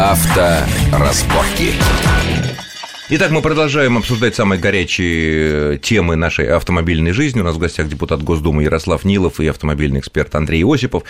Авторазборки. Итак, мы продолжаем обсуждать самые горячие темы нашей автомобильной жизни. У нас в гостях депутат Госдумы Ярослав Нилов и автомобильный эксперт Андрей Осипов.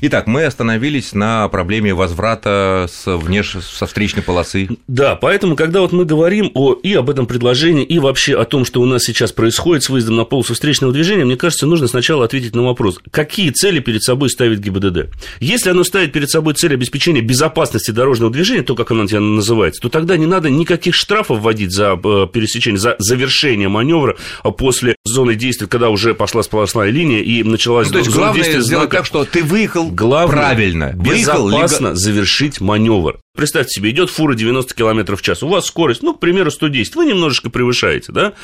Итак, мы остановились на проблеме возврата с внеш... со встречной полосы. Да, поэтому, когда вот мы говорим о, и об этом предложении, и вообще о том, что у нас сейчас происходит с выездом на полосу встречного движения, мне кажется, нужно сначала ответить на вопрос, какие цели перед собой ставит ГИБДД. Если оно ставит перед собой цель обеспечения безопасности дорожного движения, то, как оно называется, то тогда не надо никаких штрафов вводить за э, пересечение, за завершение маневра после зоны действия, когда уже пошла сплошная линия и началась ну, то есть, главное сделать знака... так, что ты выехал главное, правильно. Безопасно выехал, завершить маневр. Представьте себе, идет фура 90 км в час, у вас скорость, ну, к примеру, 110, вы немножечко превышаете, да?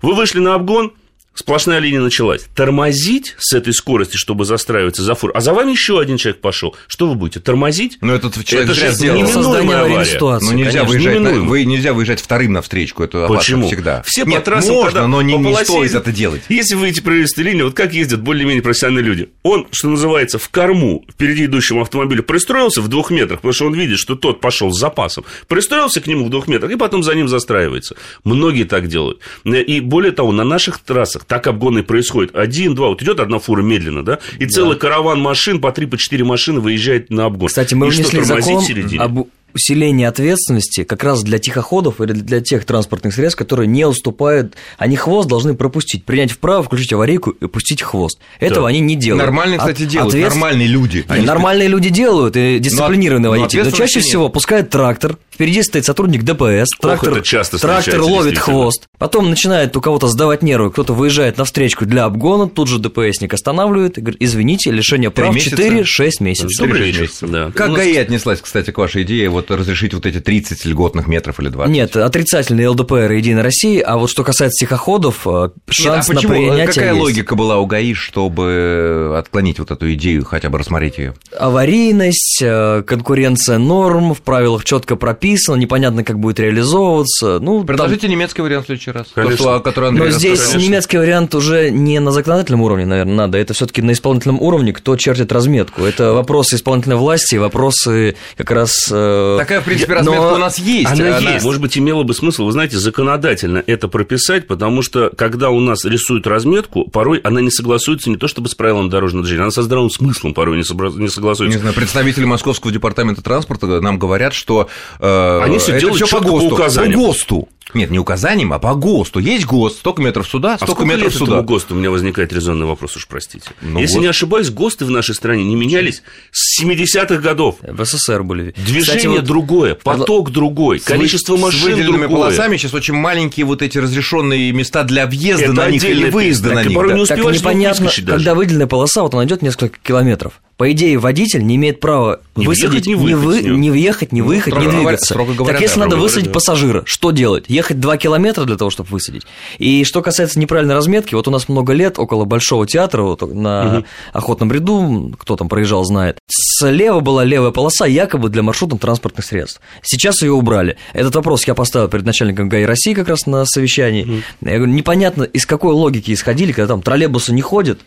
Вы вышли на обгон, Сплошная линия началась. Тормозить с этой скорости, чтобы застраиваться за фур. А за вами еще один человек пошел. Что вы будете? Тормозить? Ну, этот человек это же неминуемая авария. Ситуации, ну, нельзя конечно, выезжать, на, вы нельзя выезжать вторым навстречу. Это Почему? всегда. Все Нет, по трассам, можно, но не, не стоит это делать. Если вы эти провести линию, вот как ездят более-менее профессиональные люди. Он, что называется, в корму впереди идущему автомобилю пристроился в двух метрах, потому что он видит, что тот пошел с запасом. Пристроился к нему в двух метрах и потом за ним застраивается. Многие так делают. И более того, на наших трассах так обгоны происходят происходит. Один, два, вот идет одна фура медленно, да, и да. целый караван машин, по три, по четыре машины выезжает на обгон. Кстати, мы и внесли что, закон об усиление ответственности как раз для тихоходов или для тех транспортных средств, которые не уступают, они хвост должны пропустить, принять вправо, включить аварийку и пустить хвост. Этого да. они не делают. Нормальные, кстати, От, делают, ответств... нормальные люди. Они нормальные люди делают, и дисциплинированные но, водители. Но, но чаще нет. всего пускает трактор, впереди стоит сотрудник ДПС, трактор, часто трактор ловит хвост, потом начинает у кого-то сдавать нервы, кто-то выезжает на встречку для обгона, тут же ДПСник останавливает и говорит, извините, лишение прав 4-6 месяцев. 4-6 месяцев, да. Как ГАИ отнеслась, кстати, к вашей идее вот разрешить вот эти 30 льготных метров или 20? Нет, отрицательный ЛДПР Единой России, а вот что касается тихоходов, э, шанс Нет, а почему, на принятие Какая есть. логика была у ГАИ, чтобы отклонить вот эту идею, хотя бы рассмотреть ее? Аварийность, э, конкуренция норм, в правилах четко прописано, непонятно, как будет реализовываться. Ну, Предложите там... немецкий вариант в следующий раз. Конечно. То, который Андрей Но здесь конечно. немецкий вариант уже не на законодательном уровне, наверное, надо, это все таки на исполнительном уровне, кто чертит разметку. Это вопросы исполнительной власти, вопросы как раз... Э, Такая, в принципе, разметка у нас есть. Она, она есть. Может быть, имело бы смысл, вы знаете, законодательно это прописать, потому что, когда у нас рисуют разметку, порой она не согласуется не то чтобы с правилами дорожного движения, она со здравым смыслом порой не, согласуется. Не знаю, представители Московского департамента транспорта нам говорят, что э, Они все это все по ГОСТу. По ГОСТу. Нет, не указанием, а по ГОСТу. Есть ГОСТ, столько метров сюда, а столько а метров лет сюда. ГОСТу у меня возникает резонный вопрос, уж простите. Ну, Если ГОСТ... не ошибаюсь, ГОСТы в нашей стране не менялись с 70-х годов. В СССР были. Движение Кстати, вот... другое, поток другой, количество машин с выделенными другое. полосами сейчас очень маленькие вот эти разрешенные места для въезда Это на них или выезда на них. Порой да. не так непонятно, когда выделенная полоса, вот она идет несколько километров. По идее, водитель не имеет права не высадить, въехать, не, выехать, не, вы, не въехать, не ну, выехать, не двигаться. Говоря, говоря, так если да, надо высадить говоря, пассажира, что делать? Ехать 2 километра для того, чтобы высадить. И что касается неправильной разметки, вот у нас много лет около Большого театра, вот на угу. Охотном ряду, кто там проезжал, знает, слева была левая полоса якобы для маршрутных транспортных средств. Сейчас ее убрали. Этот вопрос я поставил перед начальником ГАИ России как раз на совещании. Угу. Я говорю, непонятно, из какой логики исходили, когда там троллейбусы не ходят,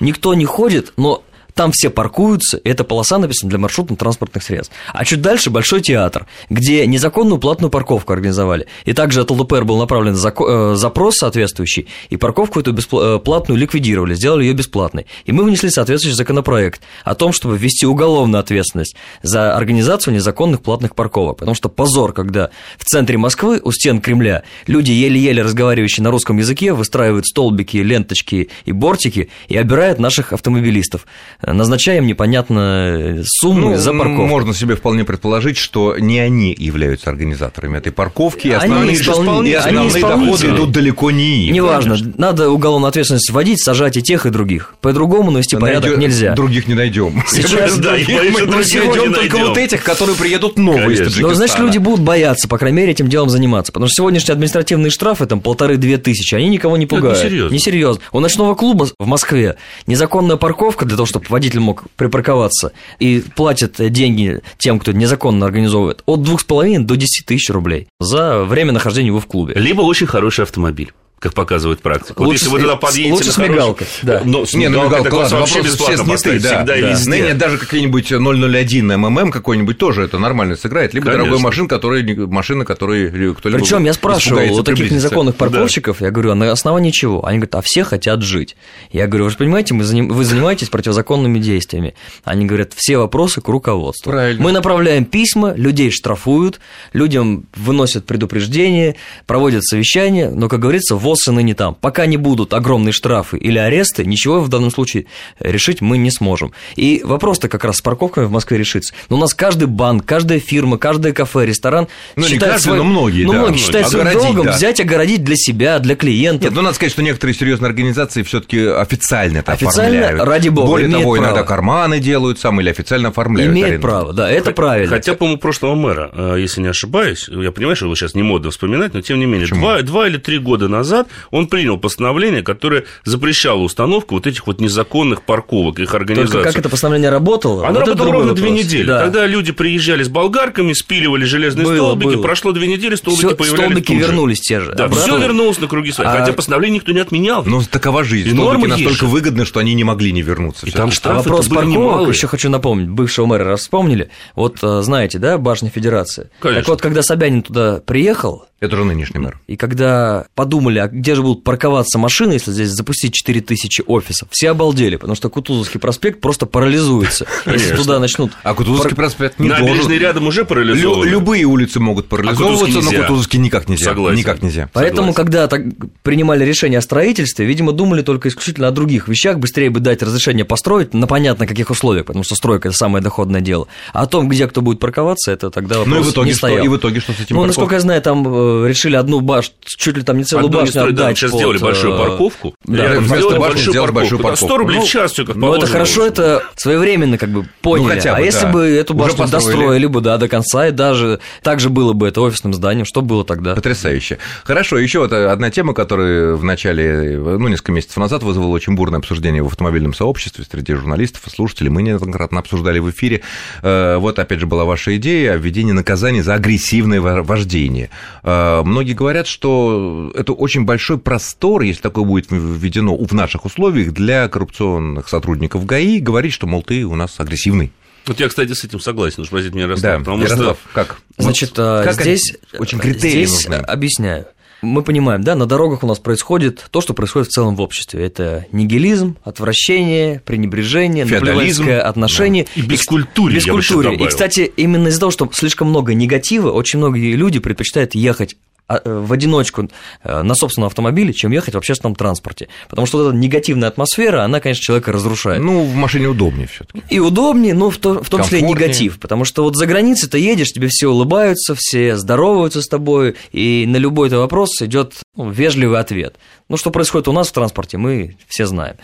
никто не ходит, но там все паркуются, и эта полоса написана для маршрутно-транспортных средств. А чуть дальше Большой театр, где незаконную платную парковку организовали. И также от ЛДПР был направлен э, запрос соответствующий, и парковку эту бесплатную э, ликвидировали, сделали ее бесплатной. И мы внесли соответствующий законопроект о том, чтобы ввести уголовную ответственность за организацию незаконных платных парковок. Потому что позор, когда в центре Москвы, у стен Кремля, люди, еле-еле разговаривающие на русском языке, выстраивают столбики, ленточки и бортики и обирают наших автомобилистов назначаем непонятно суммы ну, за парковку. Можно себе вполне предположить, что не они являются организаторами этой парковки, и основные, они исполни... и основные доходы идут далеко не им. Неважно, надо уголовную ответственность вводить, сажать и тех, и других. По-другому навести порядок Найдё... нельзя. Других не найдем. Сейчас да, мы найдем только вот этих, которые приедут новые из Ну, значит, люди будут бояться, по крайней мере, этим делом заниматься. Потому что сегодняшние административные штрафы, там, полторы-две тысячи, они никого не пугают. Это несерьезно. Несерьезно. У ночного клуба в Москве незаконная парковка для того, чтобы водитель мог припарковаться и платят деньги тем, кто незаконно организовывает, от 2,5 до 10 тысяч рублей за время нахождения его в клубе. Либо очень хороший автомобиль как показывает практика. Лучше, вот если вы туда подъедете лучше с мигалкой. Да. Но с мигалкой, не, ну, мигалка, ладно, вообще бесплатно все сняты, да, всегда да, и везде. Нет, даже какие-нибудь 001 МММ какой-нибудь тоже это нормально сыграет, либо Конечно. дорогой машин, которые, машины, которые кто-либо Причем я спрашивал у таких незаконных парковщиков, да. я говорю, а на основании чего? Они говорят, а все хотят жить. Я говорю, вы же понимаете, мы заним... вы занимаетесь противозаконными действиями. Они говорят, все вопросы к руководству. Правильно. Мы направляем письма, людей штрафуют, людям выносят предупреждения, проводят совещания, но, как говорится, ВОЗ и ныне там. Пока не будут огромные штрафы или аресты, ничего в данном случае решить мы не сможем. И вопрос-то как раз с парковками в Москве решится. Но у нас каждый банк, каждая фирма, каждое кафе, ресторан ну, считает не каждый, свой... но многие, ну, да, многие считают своим долгом да. взять, огородить для себя, для клиентов. Нет, ну надо сказать, что некоторые серьезные организации все-таки официально это официально, оформляют. ради бога, Более того, право. иногда карманы делают сам или официально оформляют. Имеет аренду. право, да, это правильно. Хотя, по-моему, прошлого мэра, э, если не ошибаюсь, я понимаю, что его сейчас не модно вспоминать, но тем не менее, два, два или три года назад он принял постановление, которое запрещало установку вот этих вот незаконных парковок, их организации. Только как это постановление работало? Оно вот работало ровно две недели. Да. Тогда люди приезжали с болгарками, спиливали железные было, столбики, было. прошло две недели, столбики Всё, появлялись Столбики вернулись те же. Да, все вернулось на круги своя. А... Хотя постановление никто не отменял. Ну, такова жизнь. И Столбики настолько выгодны, что они не могли не вернуться. И там штрафы Вопрос парковок, еще хочу напомнить, бывшего мэра раз вспомнили. Вот э, знаете, да, башня Федерации. Конечно. Так вот, когда Собянин туда приехал, это же нынешний мэр. И когда подумали, а где же будут парковаться машины, если здесь запустить 4000 офисов, все обалдели, потому что Кутузовский проспект просто парализуется, если туда начнут... А Кутузовский проспект не Набережный рядом уже парализован. Любые улицы могут парализовываться, но Кутузовский никак нельзя. Согласен. Никак нельзя. Поэтому, когда так принимали решение о строительстве, видимо, думали только исключительно о других вещах, быстрее бы дать разрешение построить на понятно каких условиях, потому что стройка – это самое доходное дело. А о том, где кто будет парковаться, это тогда вопрос ну, и в итоге не стоял. Что, и в итоге что с этим Ну, насколько я знаю, там э, решили одну башню, чуть ли там не целую Одну башню отдать. Да, сейчас под... сделали большую э, парковку. Да, вместо башни сделали большую парковку. 100 рублей в час, все как Ну, это хорошо, это своевременно как бы поняли. Ну, хотя бы, а если бы эту башню достроили бы, да, до конца, и даже так же было бы это офисным зданием, что было тогда? Потрясающе. Хорошо, еще вот одна тема, которая в начале, ну, несколько месяцев назад вызвала очень бурное обсуждение в автомобильном сообществе среди журналистов и слушателей. Мы неоднократно обсуждали в эфире. Э, вот, опять же, была ваша идея о введении наказаний за агрессивное вождение. Э, многие говорят, что это очень большой простор, если такое будет введено в наших условиях, для коррупционных сотрудников ГАИ, говорить, что, мол, ты у нас агрессивный. Вот я, кстати, с этим согласен, уж простите меня, Ярослав. Да, потому Ярослав, что... как? Значит, вот, как здесь, очень критерии здесь нужны. объясняю. Мы понимаем, да, на дорогах у нас происходит то, что происходит в целом в обществе. Это нигилизм, отвращение, пренебрежение, наплевательское отношение. Да. И бескультуре, бескультуре. И, кстати, именно из-за того, что слишком много негатива, очень многие люди предпочитают ехать э, в одиночку э, на собственном автомобиле, чем ехать в общественном транспорте. Потому что вот эта негативная атмосфера, она, конечно, человека разрушает. Ну, в машине удобнее все таки И удобнее, но в, то, в том числе и негатив. Потому что вот за границей ты едешь, тебе все улыбаются, все здороваются с тобой, и на любой твой вопрос идет ну, вежливый ответ. Ну, что происходит у нас в транспорте, мы все знаем.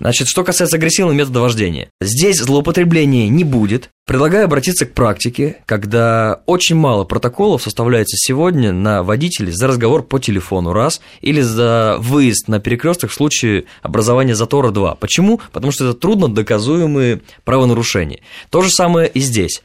Значит, что касается агрессивного метода вождения. Здесь злоупотребления не будет. Предлагаю обратиться к практике, когда очень мало протоколов составляется сегодня на водителей за разговор по телефону раз или за выезд на перекресток в случае образования затора два. Почему? Потому что это трудно доказуемые правонарушения. То же самое и здесь.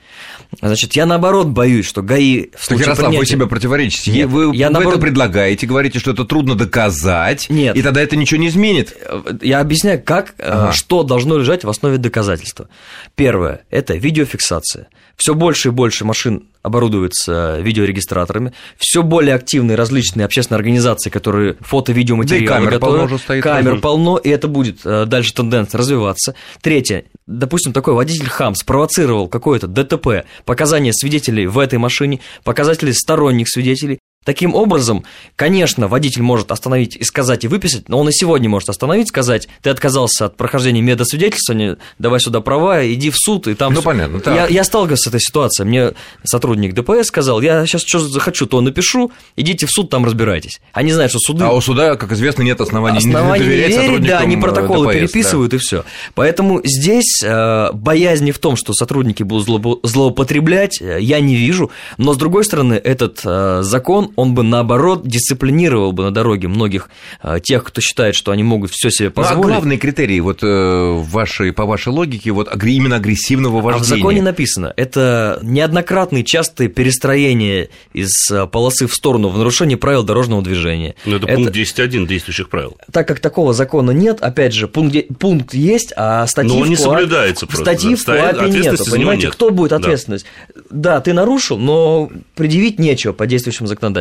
Значит, я наоборот боюсь, что ГАИ в случае Ярослав, принятия... вы себя противоречите. Нет, вы я вы наоборот... это предлагаете, говорите, что это трудно доказать, Нет. и тогда это ничего не изменит. Я объясняю, как, э, ага. что должно лежать в основе доказательства. Первое – это видеофиксация. Все больше и больше машин оборудуются видеорегистраторами, все более активные различные общественные организации, которые фото-видеоматериалы да камер готовят. Полно стоит камер разум. полно, и это будет э, дальше тенденция развиваться. Третье. Допустим, такой водитель хам спровоцировал какое-то ДТП, показания свидетелей в этой машине, показатели сторонних свидетелей, Таким образом, конечно, водитель может остановить и сказать, и выписать, но он и сегодня может остановить, сказать, ты отказался от прохождения медосвидетельствования, давай сюда права, иди в суд, и там... Ну, понятно, так. Я, я сталкивался с этой ситуацией, мне сотрудник ДПС сказал, я сейчас что захочу, то напишу, идите в суд, там разбирайтесь. Они знают, что суды... А у суда, как известно, нет оснований, оснований не доверять верить, да, они протоколы ДПС, переписывают, да. и все. Поэтому здесь э, боязни в том, что сотрудники будут злоупотреблять, э, я не вижу, но, с другой стороны, этот э, закон, закон, он бы наоборот дисциплинировал бы на дороге многих э, тех, кто считает, что они могут все себе позволить. Ну, а главный критерий вот э, вашей, по вашей логике вот именно агрессивного вождения? А в законе написано, это неоднократные частые перестроения из э, полосы в сторону в нарушение правил дорожного движения. Ну, это, это пункт 10.1 действующих правил. Так как такого закона нет, опять же, пункт, пункт есть, а статьи Но он не в соблюдается просто. Статьи в КОАПе нет, понимаете, нет. кто будет ответственность? Да. да, ты нарушил, но предъявить нечего по действующему законодательству.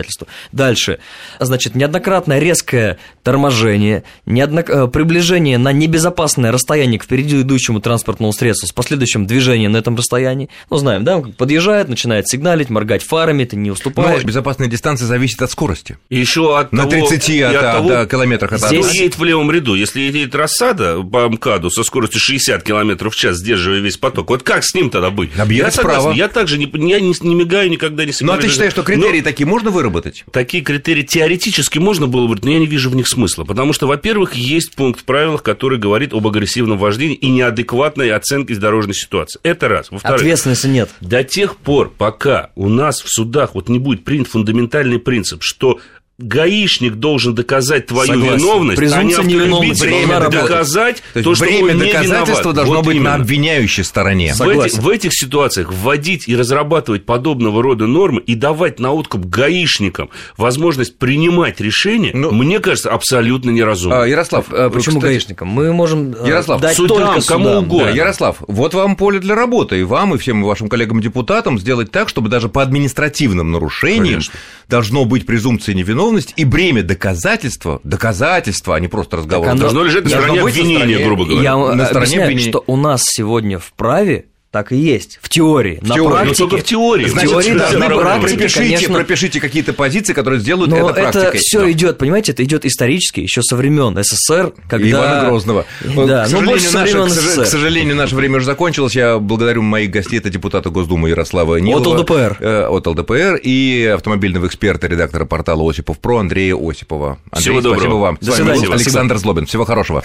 Дальше, значит, неоднократное резкое торможение, неоднок... Э, приближение на небезопасное расстояние к впереди идущему транспортному средству с последующим движением на этом расстоянии. Ну, знаем, да, подъезжает, начинает сигналить, моргать фарами, ты не уступаешь. Но безопасная дистанция зависит от скорости. И еще от на того, 30 от, от того, километрах от Здесь едет в левом ряду. Если едет рассада по МКАДу со скоростью 60 км в час, сдерживая весь поток, вот как с ним тогда быть? я согласен, я также не, я не, не мигаю никогда, не Ну, а ты считаешь, что критерии но такие можно выработать? Такие критерии теоретически можно было бы, но я не вижу в них смысла. Потому что, во-первых, есть пункт в правилах, который говорит об агрессивном вождении и неадекватной оценке дорожной ситуации. Это раз. Во-вторых, ответственности нет. До тех пор, пока у нас в судах вот не будет принят фундаментальный принцип, что гаишник должен доказать твою Согласен. виновность, Презумпция а не автолюбитель время доказать то, то что время он не доказательства должно вот быть именно. на обвиняющей стороне. В, эти, в этих ситуациях вводить и разрабатывать подобного рода нормы и давать на откуп гаишникам возможность принимать решения, ну, мне кажется, абсолютно неразумно. А, Ярослав, а, почему кстати, гаишникам? Мы можем э, Ярослав, дать судам, только кому судам. угодно. Да, Ярослав, вот вам поле для работы, и вам, и всем вашим коллегам-депутатам сделать так, чтобы даже по административным нарушениям Конечно. должно быть презумпция невиновности и бремя доказательства, доказательства, а не просто разговор. Должно лежать на стороне обвинения, грубо говоря. Я на стороне объясняю, обвинения. что у нас сегодня в праве так и есть. В теории. В на теории. практике. Но только в теории. Значит, в теории да, должны практике, пропишите, конечно... пропишите какие-то позиции, которые сделают Но это практикой. это все идет, понимаете, это идет исторически, еще со времен СССР, когда... Ивана Грозного. Да, к, ну, сожалению, наше, к сожалению, наше время уже закончилось. Я благодарю моих гостей, это депутата Госдумы Ярослава Нилова. От ЛДПР. Э, от ЛДПР и автомобильного эксперта, редактора портала Осипов Про Андрея Осипова. Андрей, Всего доброго. спасибо вам. До С вами был Александр Злобин. Всего хорошего.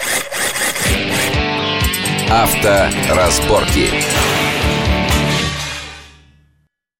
Авторазборки.